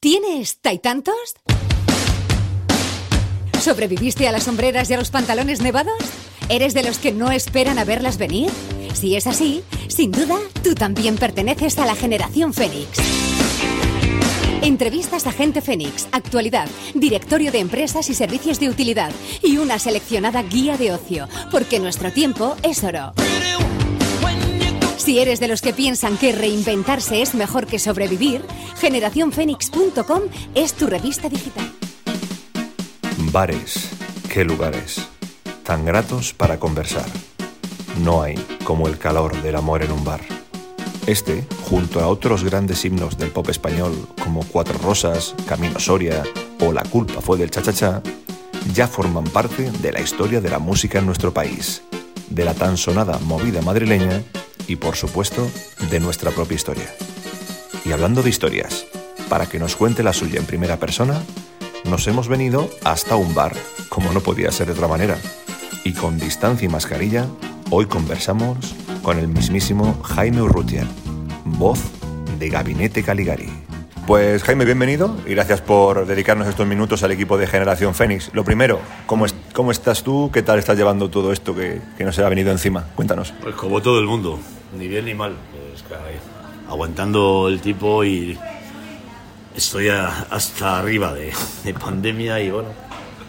¿Tienes Taitantos? ¿Sobreviviste a las sombreras y a los pantalones nevados? ¿Eres de los que no esperan a verlas venir? Si es así, sin duda, tú también perteneces a la generación Fénix. Entrevistas a Gente Fénix, actualidad, directorio de empresas y servicios de utilidad y una seleccionada guía de ocio, porque nuestro tiempo es oro. Si eres de los que piensan que reinventarse es mejor que sobrevivir, generacionfenix.com es tu revista digital. Bares, qué lugares, tan gratos para conversar. No hay como el calor del amor en un bar. Este, junto a otros grandes himnos del pop español como Cuatro Rosas, Camino Soria o La culpa fue del cha-cha-cha, ya forman parte de la historia de la música en nuestro país, de la tan sonada movida madrileña y por supuesto de nuestra propia historia. Y hablando de historias, para que nos cuente la suya en primera persona, nos hemos venido hasta un bar, como no podía ser de otra manera. Y con distancia y mascarilla, hoy conversamos con el mismísimo Jaime Urrutia, voz de Gabinete Caligari. Pues Jaime, bienvenido y gracias por dedicarnos estos minutos al equipo de Generación Fénix. Lo primero, ¿cómo, cómo estás tú? ¿Qué tal estás llevando todo esto que, que nos ha venido encima? Cuéntanos. Pues como todo el mundo, ni bien ni mal. Pues, caray, aguantando el tipo y estoy a- hasta arriba de, de pandemia y bueno,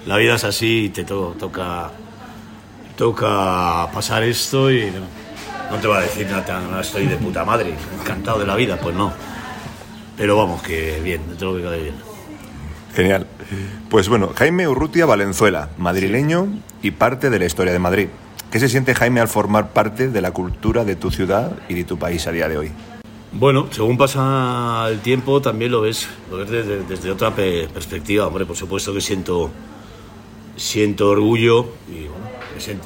la vida es así y te to- toca, toca pasar esto y no, no te va a decir nada, no estoy de puta madre, encantado de la vida, pues no. Pero vamos, que bien, dentro de lo que cabe bien. Genial. Pues bueno, Jaime Urrutia Valenzuela, madrileño y parte de la historia de Madrid. ¿Qué se siente Jaime al formar parte de la cultura de tu ciudad y de tu país a día de hoy? Bueno, según pasa el tiempo también lo ves, lo ves desde, desde otra pe- perspectiva. Hombre, por supuesto que siento, siento orgullo y bueno, me siento,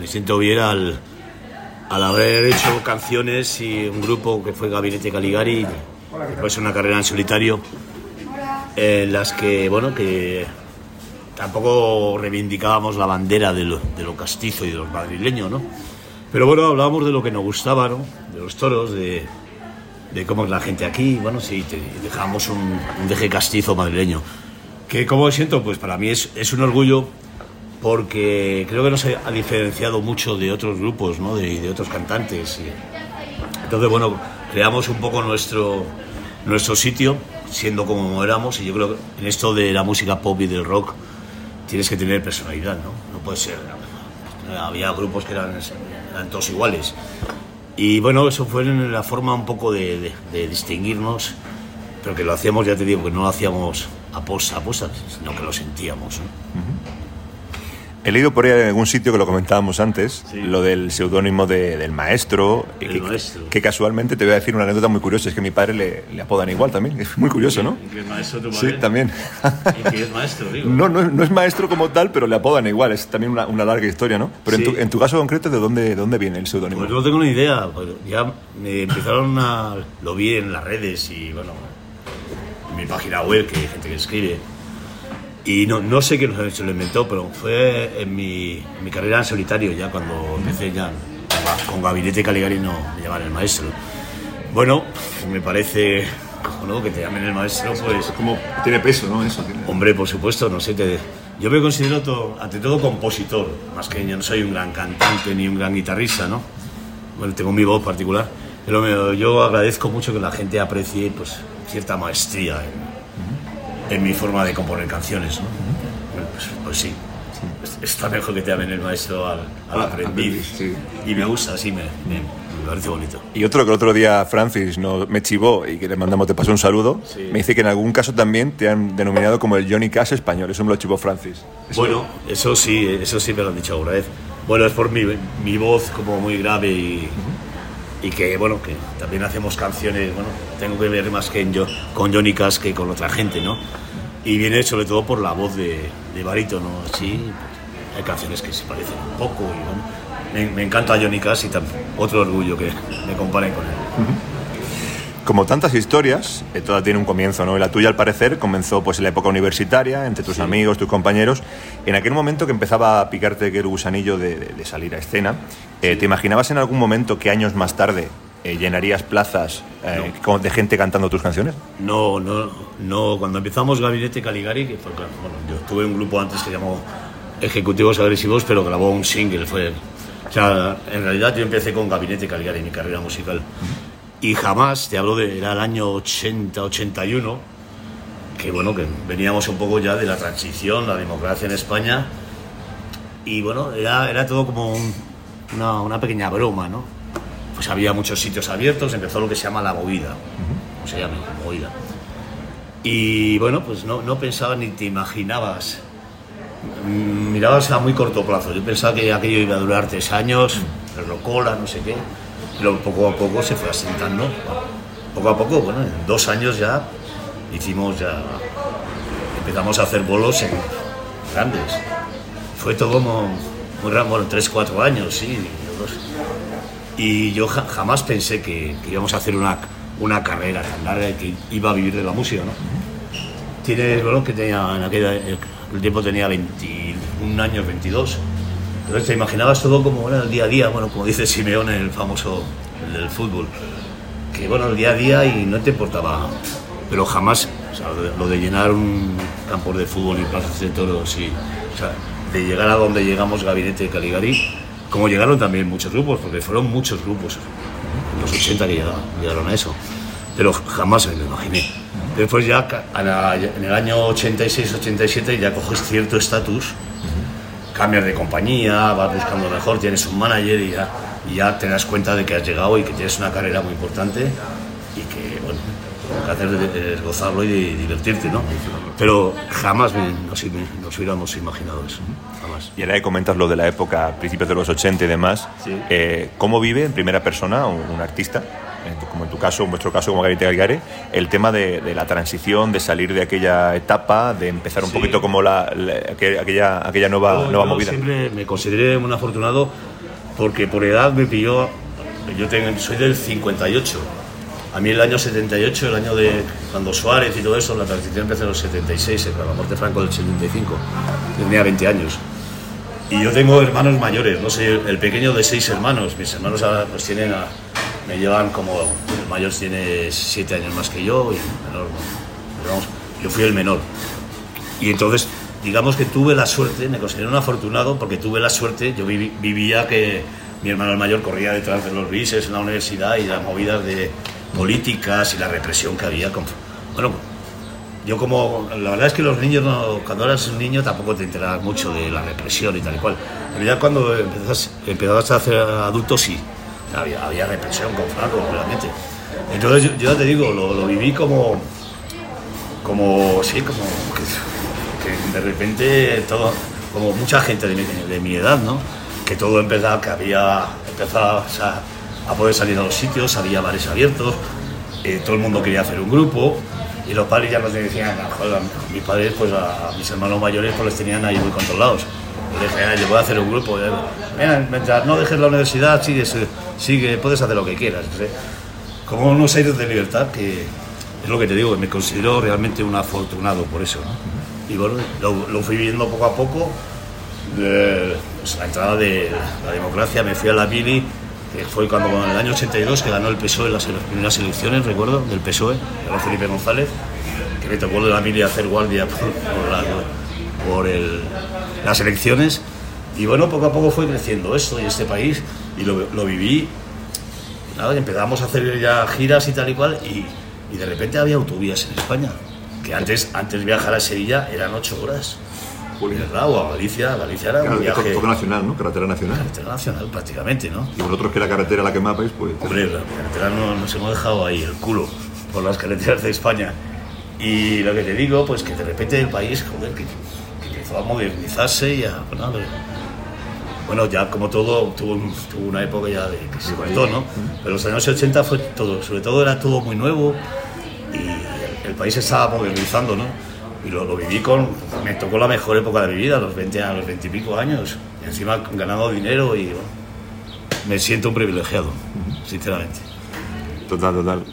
me siento bien al, al haber hecho canciones y un grupo que fue Gabinete Caligari, después una carrera en solitario, en las que, bueno, que tampoco reivindicábamos la bandera de lo, de lo castizo y de los madrileños, ¿no? Pero bueno, hablábamos de lo que nos gustaba, ¿no? De los toros, de, de cómo es la gente aquí, bueno, sí, te, dejamos un, un deje castizo madrileño. Que como siento, pues para mí es, es un orgullo porque creo que nos ha diferenciado mucho de otros grupos, ¿no? De, de otros cantantes. entonces, bueno, creamos un poco nuestro, nuestro sitio, siendo como éramos, y yo creo que en esto de la música pop y del rock tienes que tener personalidad, ¿no? No puede ser. Había grupos que eran, eran todos iguales. Y bueno, eso fue la forma un poco de, de- de distinguirnos, pero que lo hacíamos, ya te digo, que no lo hacíamos a posta, a sino que lo sentíamos. ¿no? He leído por ahí en algún sitio que lo comentábamos antes, Sí. lo del seudónimo de- del maestro, El que, maestro. que casualmente te voy a decir una anécdota muy curiosa, es que mi padre le, le apodan igual también, es muy curioso, ¿no? ¿Y que es maestro tu Sí, también. ¿Y que es maestro, digo? No, no, no es maestro como tal, pero le apodan igual, es también una, una larga historia, ¿no? Pero en, tu, en tu caso concreto, ¿de dónde, de dónde viene el seudónimo? Pues no tengo ni idea. pues ya me empezaron a. Lo vi en las redes y bueno, en mi página web, que hay gente que escribe. Y no, no sé quién se lo inventó, pero fue en mi, en mi carrera en solitario, ya cuando empecé ya con Gabinete Caligari, no me llamaban el maestro. Bueno, me parece cojonudo que te llamen el maestro, pues. Como tiene peso, ¿no? Eso. Hombre, por supuesto, no sé, te- yo me considero to- ante todo compositor, más que yo no soy un gran cantante ni un gran guitarrista, ¿no? Bueno, tengo mi voz particular, pero me- yo agradezco mucho que la gente aprecie pues, cierta maestría en, en mi forma de componer canciones, ¿no? Pues, pues sí, Es- está mejor que te llamen el maestro al, al Ah, aprendiz, sí. y me gusta, sí, me, me- me parece bonito. Y otro que el otro día Francis no, me chivó y que le mandamos, te pasó un saludo, Sí. me dice que en algún caso también te han denominado como el Johnny Cash español, eso me lo chivó Francis. Eso- Bueno, eso sí, eso sí me lo han dicho alguna vez. Bueno, es por mi, mi voz como muy grave y, y que bueno, que también hacemos canciones, bueno, tengo que ver más que en yo, con Johnny Cash que con otra gente, ¿no? Y viene sobre todo por la voz de, de barítono, así, pues, hay canciones que se parecen un poco y bueno, me, me encanta Johnny Cash y también otro orgullo que me comparen con él. Como tantas historias, eh, toda tiene un comienzo, ¿no? Y la tuya, al parecer, comenzó pues en la época universitaria, entre tus amigos, tus compañeros. En aquel momento que empezaba a picarte el gusanillo de, de- de salir a escena, eh, ¿te imaginabas en algún momento que años más tarde eh, llenarías plazas eh, con- de gente cantando tus canciones? No, no, no. Cuando empezamos Gabinete Caligari, que fue, bueno, yo tuve un grupo antes que se llamó Ejecutivos Agresivos, pero grabó un single. Fue, o sea, en realidad yo empecé con Gabinete Caligari, mi carrera musical. Y jamás, te hablo de, era el año 80, 81, que bueno, que veníamos un poco ya de la transición, la democracia en España. Y bueno, era, era todo como un- una, una pequeña broma, ¿no? Pues había muchos sitios abiertos, empezó lo que se llama la movida, como se llama, movida. Y bueno, pues no, no pensaba ni te imaginabas. Mm, Mirabas a muy corto plazo. Yo pensaba que aquello iba a durar tres años, el Rocola, no sé qué. Pero poco a poco se fue asentando. Poco a poco, bueno, en dos años ya hicimos ya. Empezamos a hacer bolos en grandes. Fue todo como muy raro, bueno, tres, cuatro años, sí. Y yo ja- jamás pensé que, que íbamos a hacer una, una carrera tan larga y que iba a vivir de la música, ¿no? Tienes, bueno, que tenía, en aquel el tiempo tenía 21 años, 22. Entonces te imaginabas todo como era el día a día, bueno, como dice Simeone, el famoso el del fútbol. Que bueno, el día a día y no te importaba, pero jamás, o sea, lo de- llenar un campo de fútbol y plazas de toros y, o sea, de llegar a donde llegamos, Gabinete de Caligari, como llegaron también muchos grupos, porque fueron muchos grupos, en los 80 que llegaron, llegaron a eso, pero jamás me lo imaginé. Después ya en el año 86-87 ya coges cierto estatus, cambias de compañía, vas buscando mejor, tienes un manager y ya, y ya te das cuenta de que has llegado y que tienes una carrera muy importante y que, bueno, lo que hacer es gozarlo y divertirte, ¿no? Pero jamás me- nos, nos hubiéramos imaginado eso, jamás. Y ahora que comentas lo de la época, principios de los 80 y demás, Sí. eh, ¿cómo vive en primera persona un, un artista, como en tu caso, en vuestro caso como Gabinete Galgare, el tema de, de la transición, de salir de aquella etapa, de empezar un Sí. poquito como la, la- aqu- aquella, aquella nueva, Yo- nueva yo movida? siempre me consideré un afortunado porque por edad me pilló. Yo tengo, soy del 58. A mí el año 78, el año de cuando Suárez y todo eso, la transición empezó en los 76, eh, con la muerte de Franco del 75. Tenía 20 años. Y yo tengo hermanos mayores, no sé, el pequeño de seis hermanos. Mis hermanos ahora pues tienen a- me llevan como, el mayor tiene siete años más que yo y el menor, no. Pero vamos, yo fui el menor. Y entonces, digamos que tuve la suerte, me considero un afortunado porque tuve la suerte, yo vivía que mi hermano el mayor corría detrás de los bises en la universidad y las movidas de políticas y la represión que había. con- bueno, yo como, la verdad es que los niños, no- cuando eras un niño tampoco te enterabas mucho de la represión y tal y cual. Pero ya cuando empezás, empezabas a hacer adulto sí, había, había represión con Franco, realmente. Entonces yo, ya te digo, lo, lo viví como, como, sí, como que, de repente todo, como mucha gente de mi, edad, ¿no? Que todo empezaba, que había, empezabas a, poder salir a los sitios, había bares abiertos, eh, todo el mundo quería hacer un grupo y los padres ya nos decían, "Ah, joder, mis padres, pues a, mis hermanos mayores, pues les tenían ahí muy controlados. Les "Ah, yo voy a hacer un grupo, eh, mira, mientras no dejes la universidad, sigue, sigue, puedes hacer lo que quieras. sé. Como unos aires de libertad que es lo que te digo, que me considero realmente un afortunado por eso. Y bueno, lo, fui viviendo poco a poco. Pues, la entrada de la democracia, me fui a la Mili, que fue cuando en el año 82 que ganó el PSOE en las, primeras elecciones, recuerdo, del PSOE, ganó Felipe González, que me tocó de la Mili hacer guardia por, por la- por las elecciones. Y bueno, poco a poco fue creciendo esto y este país, y lo, lo viví nada, empezamos a hacer ya giras y tal y cual, y, y de repente había autovías en España, que antes, antes viajar a Sevilla eran ocho horas. ¿Verdad? O a Galicia, Galicia era un viaje nacional, ¿no? Carretera nacional. internacional prácticamente, ¿no? Y vosotros que la carretera la que mapáis, pues... Hombre, la carretera no- nos hemos dejado ahí el culo por las carreteras de España. Y lo que te digo, pues que de repente el país, joder, que, que empezó a modernizarse y a, bueno, bueno, ya como todo, tuvo, tuvo una época ya de que se cortó, ¿no? Pero los años 80 fue todo, sobre todo era todo muy nuevo y el país se estaba modernizando, ¿no? Y lo, lo viví con, me tocó la mejor época de mi vida, los 20 a los 20 y pico años, y encima ganando dinero y bueno, me siento un privilegiado, sinceramente. Total, total.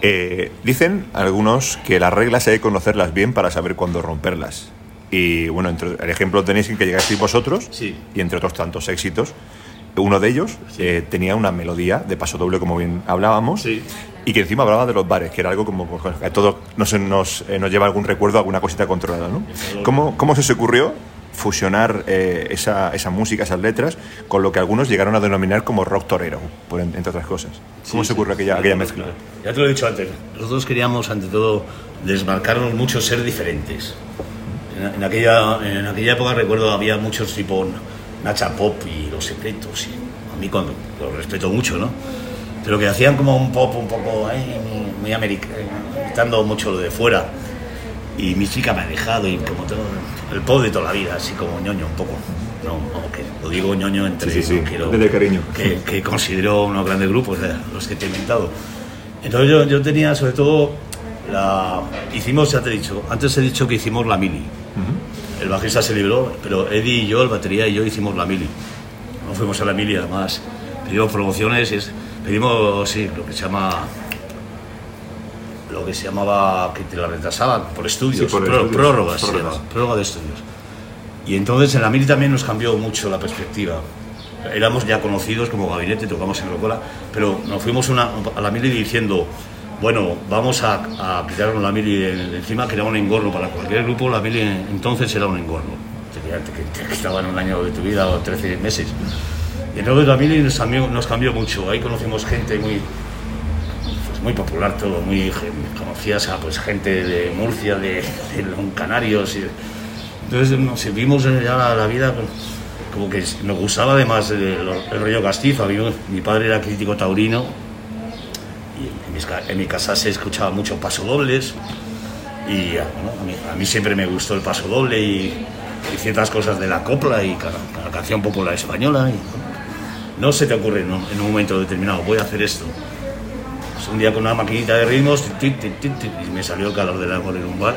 Eh, dicen algunos que las reglas hay que conocerlas bien para saber cuándo romperlas. Y bueno, entre, el ejemplo tenéis en que llegasteis vosotros Sí. y entre otros tantos éxitos. Uno de ellos eh, tenía una melodía de paso doble, como bien hablábamos, Sí. y que encima hablaba de los bares, que era algo como pues, a todos nos, nos, eh, nos lleva algún recuerdo, alguna cosita controlada. ¿no? ¿Cómo, ¿Cómo se os ocurrió fusionar eh, esa, esa música, esas letras, con lo que algunos llegaron a denominar como rock torero, por, en- entre otras cosas? ¿Cómo Sí, se sí. ocurrió aquella, aquella mezcla? Ya te lo he dicho antes, nosotros queríamos ante todo desmarcarnos mucho, ser diferentes. En, en aquella, en aquella época recuerdo había muchos tipo Nacha Pop y Los Secretos, y a mí cuando, lo respeto mucho, ¿no? Pero que hacían como un pop un poco eh, muy, americano, imitando mucho lo de fuera. Y mi chica me ha dejado y como todo, el pop de toda la vida, así como ñoño un poco. No, no, que lo digo ñoño entre Sí, sí, sí, quiero- desde cariño. que, que considero unos grandes grupos, los que te he inventado. Entonces yo, yo tenía sobre todo la... Hicimos, ya te he dicho, antes he dicho que hicimos la mili. El bajista se libró, pero Eddie y yo, el batería y yo hicimos la mili. No fuimos a la mili, además pedimos promociones, y es- pedimos, sí, lo que se llama... Lo que se llamaba, que te la retrasaban por estudios, Sí, por pró- estudios, prórrogas, se llama, prórroga de estudios. Y entonces en la mili también nos cambió mucho la perspectiva. Éramos ya conocidos como gabinete, tocamos en Rocola, pero nos fuimos una- a la mili diciendo, bueno, vamos a, a quitarnos la mili encima, que era un engorro para cualquier grupo, la mili en- entonces era un engorro. Te- te estaba en un año de tu vida o 13 meses. Y entonces la mili nos cambió, nos cambió mucho, ahí conocimos gente muy, pues muy popular todo, muy conocías a pues gente de Murcia, de, de Canarios. Y, entonces nos vimos ya la, la vida como que nos gustaba además el, el rollo castizo. Mi padre era crítico taurino en, mi casa se escuchaba mucho paso dobles y ah, a, mí, siempre me gustó el paso doble y, y ciertas cosas de la copla y cada canción popular española. y, no se te ocurre ¿no? en un momento determinado, voy a hacer esto. Pues un día con una maquinita de ritmos y me salió el calor del amor en un bar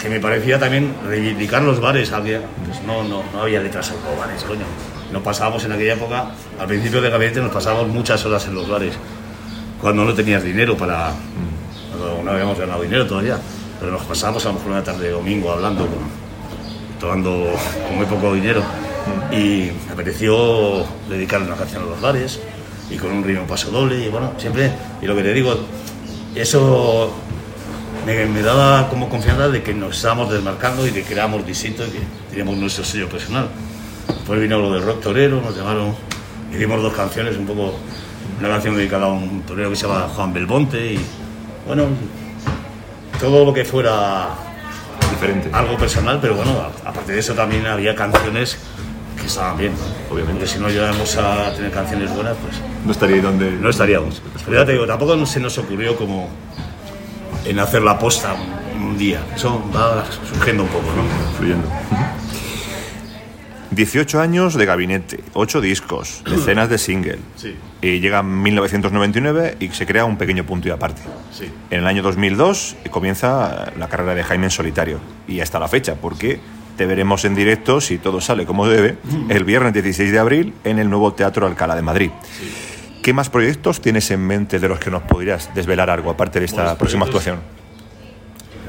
que me parecía también reivindicar los bares. Había, pues no, no, no había letras en los bares, coño. No pasábamos en aquella época, al principio de gabinete nos pasábamos muchas horas en los bares, cuando no tenías dinero para... no habíamos ganado dinero todavía, pero nos pasábamos a lo mejor una tarde de domingo hablando, con, tomando con muy poco dinero. Y me pareció una canción a los bares y con un ritmo paso doble y bueno, siempre, y lo que te digo, eso me, me daba como confianza de que nos estábamos desmarcando y de que éramos distintos y que teníamos nuestro sello personal. Después vino lo del rock torero, nos llamaron, hicimos dos canciones, un poco, una canción dedicada a un torero que se llama Juan Belmonte y bueno, todo lo que fuera Diferente. algo personal, pero bueno, a- aparte de eso también había canciones que estaban bien, ¿no? Obviamente. Si no llegamos a tener canciones buenas, pues No estaría donde... no estaríamos. Pero ya te digo, tampoco se nos ocurrió como en hacer la posta un, un día. Eso va surgiendo un poco, ¿no? fluyendo. 18 años de gabinete, 8 discos, decenas de singles. Sí. Y llega 1999 y se crea un pequeño punto y aparte. Sí. En el año 2002 comienza la carrera de Jaime en solitario. Y hasta la fecha, porque te veremos en directo, si todo sale como debe, el viernes 16 de abril en el nuevo Teatro Alcalá de Madrid. ¿Qué más proyectos tienes en mente de los que nos podrías desvelar algo, aparte de esta próxima actuación?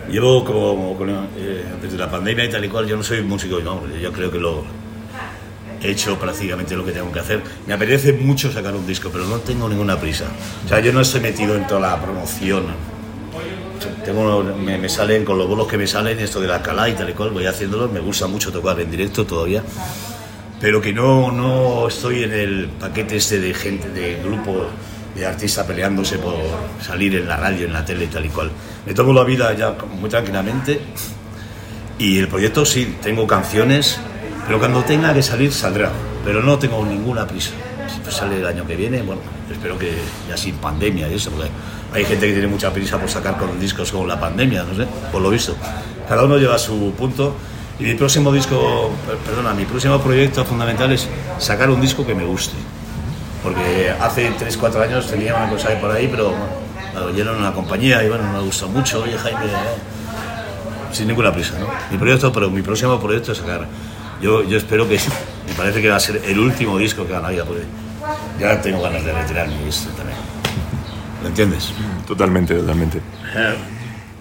Llevo como, con, eh, desde la pandemia y tal y cual, yo no soy músico, no, yo creo que lo he hecho prácticamente lo que tengo que hacer. Me apetece mucho sacar un disco, pero no tengo ninguna prisa. O sea, yo no estoy metido en toda la promoción. Tengo, me, me salen con los bolos que me salen, esto de la Alcalá y tal y cual, voy haciéndolo. Me gusta mucho tocar en directo todavía, pero que no, no estoy en el paquete este de gente, de grupo de artistas peleándose por salir en la radio, en la tele y tal y cual. Me tomo la vida ya muy tranquilamente y el proyecto sí, tengo canciones, pero cuando tenga que salir saldrá, pero no tengo ninguna prisa. Si sale el año que viene, bueno, espero que ya sin pandemia y eso, porque hay gente que tiene mucha prisa por sacar con discos con la pandemia, no sé, por lo visto. Cada uno lleva su punto Y mi próximo disco, perdona, mi próximo proyecto fundamental es sacar un disco que me guste. Porque hace 3, 4 años tenía una cosa por ahí, pero bueno, me oyeron una compañía y bueno, me gustó mucho. Oye, Jaime, eh, sin ninguna prisa, ¿no? Mi proyecto, pero mi próximo proyecto es sacar. Yo, yo espero que, me parece que va a ser el último disco que haga la vida, porque ya tengo ganas de retirarme y esto también. ¿Lo entiendes? Totalmente, totalmente.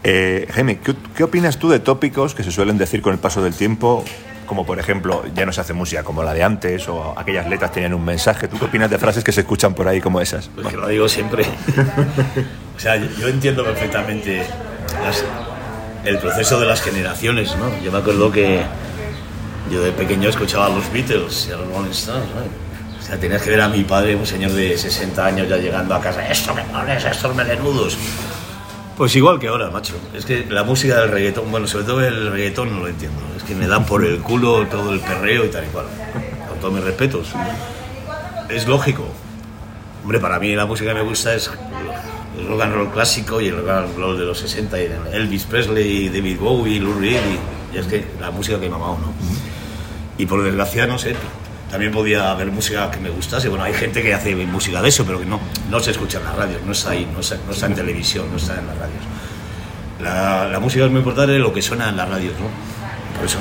Eh, Jaime, ¿qué, qué opinas tú de tópicos que se suelen decir con el paso del tiempo? Como por ejemplo, ya no se hace música como la de antes, o aquellas letras tenían un mensaje. ¿Tú qué opinas de frases que se escuchan por ahí como esas? Pues que lo digo siempre. o sea, yo, yo entiendo perfectamente las- el proceso de las generaciones, ¿no? Yo me acuerdo que yo de pequeño escuchaba a los Beatles y a los Rolling Stones, ¿no? O sea, tenías que ver a mi padre, un señor de 60 años ya llegando a casa, esto me pones, estos melenudos. Pues igual que ahora, macho. Es que la música del reggaetón, bueno, sobre todo el reggaetón no lo entiendo. Es que me dan por el culo todo el perreo y tal y cual. Con todos mis respetos. Es lógico. Hombre, para mí la música que me gusta es el rock and roll clásico y el rock and roll de los 60, y Elvis Presley, David Bowie, Lou Reed, y, y es que la música que he mamado, ¿no? Y por desgracia, no sé, también podía haber música que me gustase. Bueno, hay gente que hace música de eso, pero que no, no se escucha en las radios, no está ahí, no está, en televisión, no está en las radios. La, música es muy importante lo que suena en las radios, ¿no? Por eso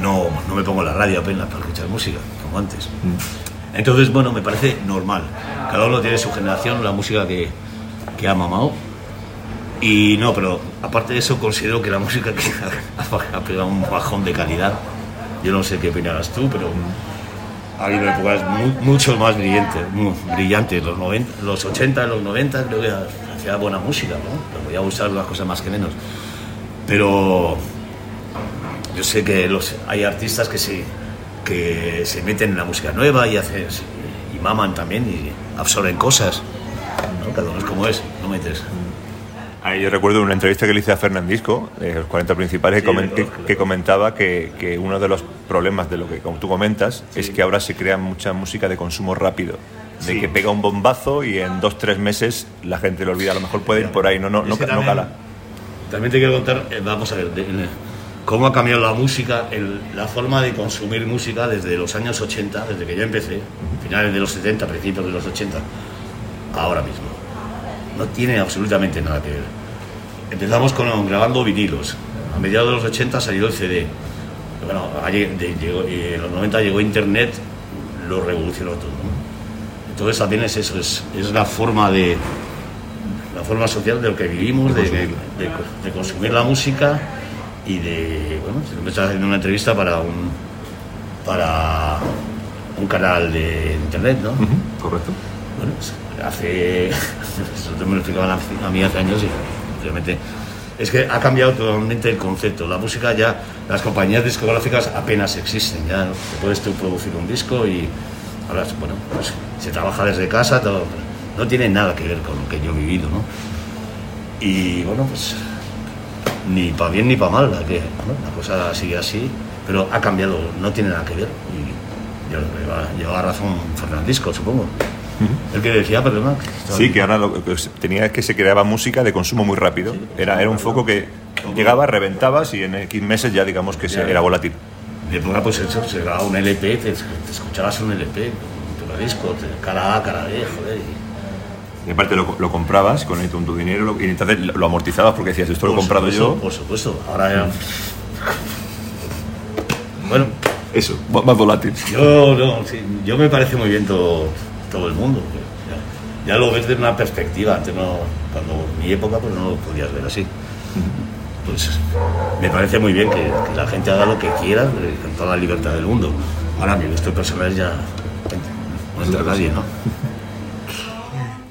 no, no, no me pongo la radio apenas para escuchar música, como antes. Entonces, bueno, me parece normal. Cada uno tiene su generación, la música que, que ha mamado. Y no, pero aparte de eso, considero que la música que ha pegado un bajón de calidad. Yo no sé qué opinarás tú, pero ha habido épocas mu- mucho más brillantes, mu- brillantes. Los, 90, los 80, los 90, creo que hacía buena música, ¿no? Me podía gustar las cosas más que menos. Pero yo sé que hay artistas que se, que se meten en la música nueva y, hacen, y maman también y absorben cosas. ¿no? Cada uno es como es, no metes. Ahí yo recuerdo una entrevista que le hice a Fernandisco, de los 40 principales, que, Sí, comentaba que, que uno de los problemas de lo que como tú comentas es que ahora se crea mucha música de consumo rápido. De Sí. que pega un bombazo y en dos, tres meses la gente lo olvida. A lo mejor puede ir por ahí, no, no, no, cala. También te quiero contar, eh, vamos a ver, de- cómo ha cambiado la música, el- la forma de consumir música desde los años 80, desde que yo empecé, finales de los 70, principios de los 80, ahora mismo. No tiene absolutamente nada que ver. Empezamos con grabando vinilos. A mediados de los 80 salió el CD. Bueno, y en los 90 llegó Internet, lo revolucionó todo. ¿no? Entonces también es eso, es, es la forma de, la forma social de lo que vivimos, de, de- de- de consumir la música y de, bueno, me estás haciendo una entrevista para un, para un canal de internet, ¿no? Ujú, Correcto. Bueno, hace, eso me lo explicaban a, mí hace años y realmente es que ha cambiado totalmente el concepto. La música ya, las compañías discográficas apenas existen, ya puedes tú producir un disco y ahora, bueno, pues se trabaja desde casa, todo, no tiene nada que ver con lo que yo he vivido, ¿no? Y bueno, pues ni para bien ni para mal, la, cosa sigue así, pero ha cambiado, no tiene nada que ver. Y lleva, lleva razón Fernandisco, supongo. El que decía, perdona. que- Sí, que ahora lo que tenía es que se creaba música de consumo muy rápido. Era, era un foco que llegaba, reventabas y en X meses ya digamos que se- era volátil. De época, pues eso, se grababa un LP, te, te escuchabas un LP, un disco, cara A, cara B, joder. y- aparte lo, lo comprabas con, tu dinero lo- y entonces lo amortizabas porque decías, esto lo he comprado supuesto, yo. Por supuesto, ahora ya. Bueno, Eso, más más volátil. yo, no, sí, yo me parece muy bien todo, todo el mundo. Ya, ya lo ves desde una perspectiva. Antes no, cuando mi época, pues no lo podías ver así. Pues me parece muy bien que, que la gente haga lo que quiera eh, con toda la libertad del mundo. Ahora mi gusto personal ya no entra nadie, ¿no?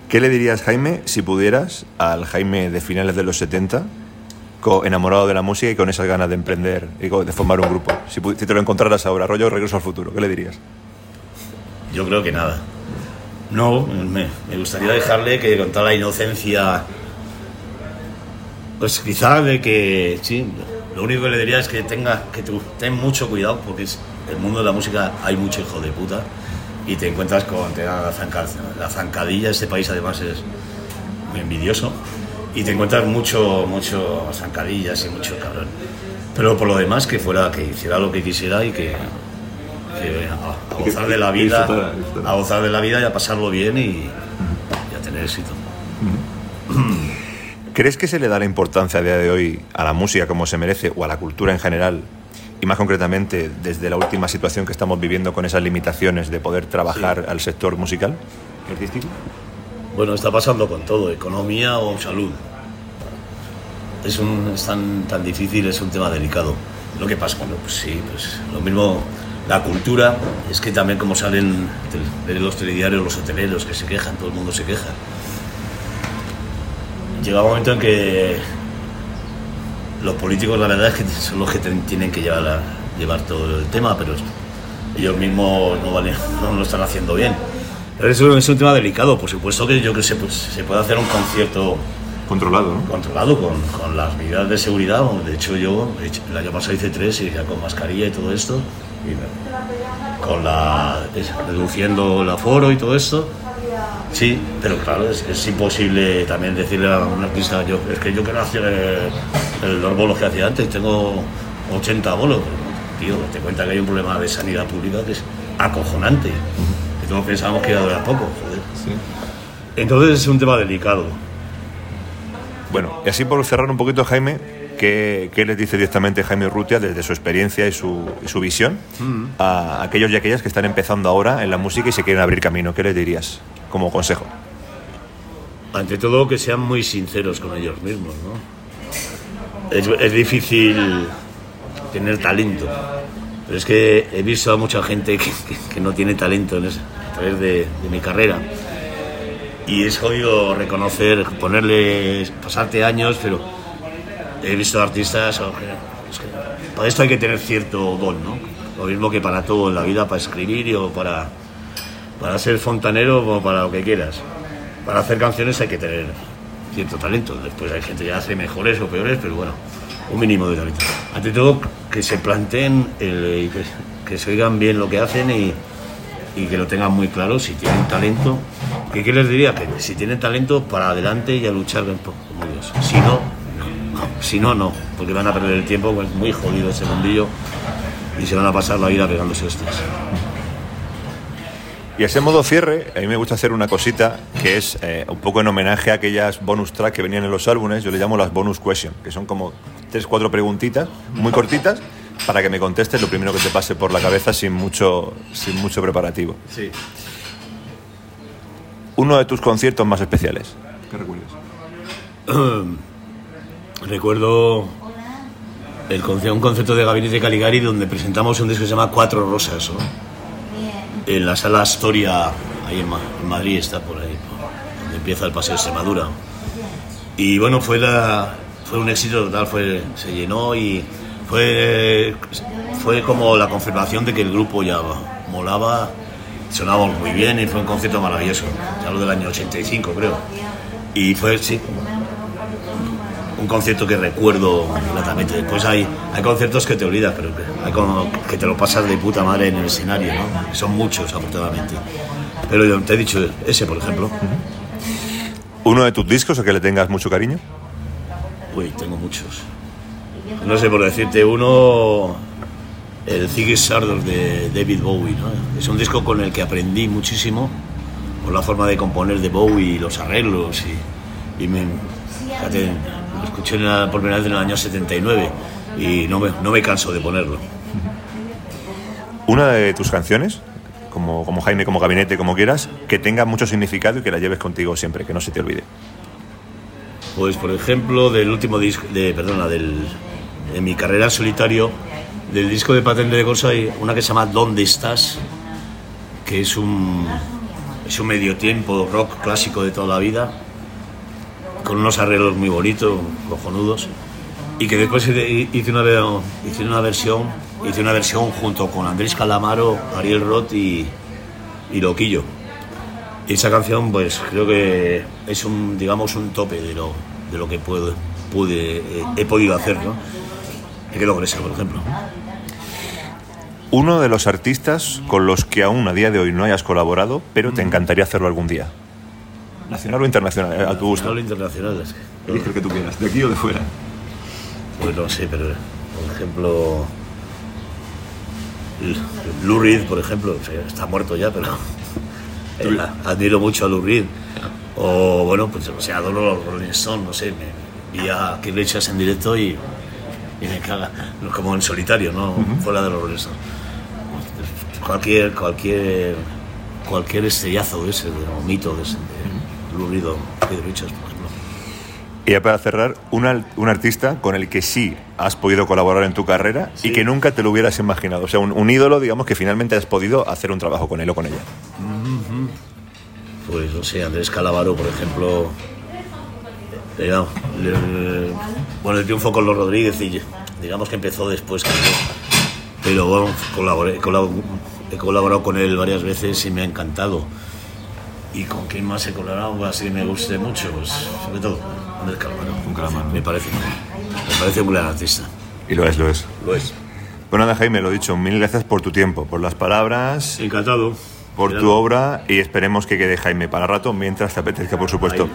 ¿Qué le dirías, Jaime, si pudieras, al Jaime de finales de los 70, co- enamorado de la música y con esas ganas de emprender y de formar un grupo? Si te lo encontraras ahora, rollo regreso al futuro, ¿qué le dirías? Yo creo que nada. No, me, gustaría dejarle que con toda la inocencia, pues quizá de que, sí, lo único que le diría es que tenga, que tú ten mucho cuidado porque es, el mundo de la música hay mucho hijo de puta y te encuentras con te la, zanca- la zancadilla, este país además es envidioso y te encuentras mucho, mucho zancadillas y mucho cabrón. Pero por lo demás, que fuera, que hiciera lo que quisiera y que, que a, a gozar de la vida, a gozar de la vida y a pasarlo bien y, y a tener éxito. ¿Crees que se le da la importancia a día de hoy a la música como se merece o a la cultura en general? Y más concretamente, desde la última situación que estamos viviendo con esas limitaciones de poder trabajar al sector musical artístico. Bueno, está pasando con todo, economía o salud. Es, un, es tan, tan difícil, es un tema delicado. Lo que pasa, bueno, pues sí, pues lo mismo la cultura, es que también como salen los telediarios los hoteleros que se quejan, todo el mundo se queja. Llega un momento en que los políticos la verdad es que son los que tienen que llevar, llevar todo el tema, pero ellos mismos no, lo están haciendo bien. Pero es un tema delicado, por supuesto que yo que sé, pues se puede hacer un concierto Controlado, ¿no? controlado con, con las medidas de seguridad. De hecho, yo el año pasado hice tres y ya con mascarilla y todo esto, y con la es- reduciendo el aforo y todo esto. Sí, pero claro, es, es imposible también decirle a un artista, yo, es que yo quiero hacer el, los bolos que hacía antes, tengo 80 bolos. Pero, tío, te cuenta que hay un problema de sanidad pública que es acojonante. Que todos pensábamos que iba a durar poco, joder. Entonces es un tema delicado. Bueno, y así por cerrar un poquito, Jaime, ¿qué, qué les dice directamente Jaime Urrutia desde su experiencia y su, y su visión a aquellos y aquellas que están empezando ahora en la música y se quieren abrir camino? ¿Qué les dirías como consejo? Ante todo, que sean muy sinceros con ellos mismos, ¿no? Es, es difícil tener talento, pero es que he visto a mucha gente que, que- que no tiene talento en ese- a través de, de mi carrera. Y es jodido reconocer, ponerle, pasarte años, pero he visto artistas, es que para esto hay que tener cierto don, ¿no? Lo mismo que para todo en la vida, para escribir o para, para ser fontanero o para lo que quieras. Para hacer canciones hay que tener cierto talento. Después hay gente que hace mejores o peores, pero bueno, un mínimo de talento. Ante todo, que se planteen el- que, que se oigan bien lo que hacen y, y que lo tengan muy claro si tienen talento. ¿Qué, qué les diría? Que si tienen talento, para adelante y a luchar como Dios. Si no. Si no, no, porque van a perder el tiempo, pues es muy jodido ese mundillo y se van a pasar la vida pegándose hostias. Y a ese modo cierre, a mí me gusta hacer una cosita que es eh, un poco en homenaje a aquellas bonus tracks que venían en los álbumes, yo le llamo las bonus questions, que son como tres, cuatro preguntitas muy cortitas para que me contestes lo primero que te pase por la cabeza sin mucho, sin mucho preparativo. Sí. Uno de tus conciertos más especiales. ¿Qué recuerdas? Recuerdo el un concepto de Gabinete Caligari donde presentamos un disco que se llama Cuatro Rosas, ¿no? En la sala Astoria, ahí en, Ma- en Madrid, está por ahí, por donde empieza el Paseo de Extremadura. Y bueno, fue, la, fue un éxito total, fue, se llenó y fue, fue como la confirmación de que el grupo ya molaba, sonábamos muy bien y fue un concierto maravilloso. Ya lo del año 85, creo. Y fue, sí, un concierto que recuerdo gratamente. Después hay, hay conciertos que te olvidas, pero que, hay como que te lo pasas de puta madre en el escenario, ¿no? Son muchos, afortunadamente. Pero yo te he dicho ese, por ejemplo. ¿Uno de tus discos a que le tengas mucho cariño? Uy, tengo muchos. No sé, por decirte uno, el Ziggy Stardust de David Bowie, ¿no? Es un disco con el que aprendí muchísimo, por la forma de componer de Bowie y los arreglos. Y, y me, fíjate, lo escuché la- por primera vez en el año 79 y no me, no me canso de ponerlo. Una de tus canciones, como, como Jaime, como Gabinete, como quieras, que tenga mucho significado y que la lleves contigo siempre, que no se te olvide. Pues por ejemplo, del último disco, de, perdona, del, de mi carrera en solitario, del disco de Patente de Corsa hay una que se llama ¿Dónde estás? que es un, es un medio tiempo rock clásico de toda la vida, con unos arreglos muy bonitos, cojonudos, y que después hice una, hice una versión, hice una versión junto con Andrés Calamaro, Ariel Roth y, y Loquillo. Y esa canción, pues creo que es un, digamos, un tope de lo, de lo que puedo, pude, eh, he podido hacer, ¿no? Me quedo con esa, por ejemplo. Uno de los artistas con los que aún a día de hoy no hayas colaborado, pero te encantaría hacerlo algún día. ¿Nacional o internacional? A tu gusto. Nacional o internacional. Es que, Elige el que tú quieras, de aquí o de fuera. Pues no sé, pero por ejemplo. Lou Reed, por ejemplo, está muerto ya, pero admiro mucho a Lou Reed. O bueno, pues o sea, adoro los Rolling Stones, no sé, me vi a Richards en directo y, y me caga, como en solitario, no fuera de los Stones. Cualquier, cualquier, cualquier estellazo de ese, de, un mito de ese, de Lou Reed o Keith Richards, por ejemplo. Y ya para cerrar, un, un artista con el que sí has podido colaborar en tu carrera y que nunca te lo hubieras imaginado. O sea, un, un, ídolo, digamos, que finalmente has podido hacer un trabajo con él o con ella. Pues no sé, Andrés Calavaro, por ejemplo, bueno, el triunfo con los Rodríguez, y, digamos que empezó después que pero bueno, colaboré, he colaborado con él varias veces y me ha encantado. ¿Y con quién más he colaborado? Así me guste mucho, pues sobre todo Andrés Calavaro. Un Calamaro. Me parece, me parece un gran artista. Y lo es, lo es. Lo es. Bueno, nada, Jaime, lo dicho, mil gracias por tu tiempo, por las palabras. Encantado por tu obra y esperemos que quede Jaime para rato mientras te apetezca, por supuesto.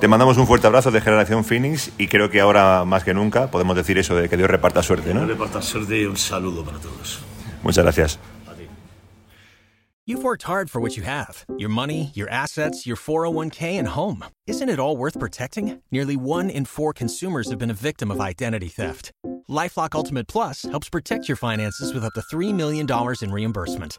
Te mandamos un fuerte abrazo de Generación Phoenix y creo que ahora más que nunca podemos decir eso de que Dios reparta suerte, ¿no? Dios reparta suerte y un saludo para todos. Muchas gracias. You've worked hard for what you have your money, your assets, your 401k, and home. Isn't it all worth protecting? Nearly one in four consumers have been a victim of identity theft. Lifelock Ultimate Plus helps protect your finances with up to $3 million in reimbursement.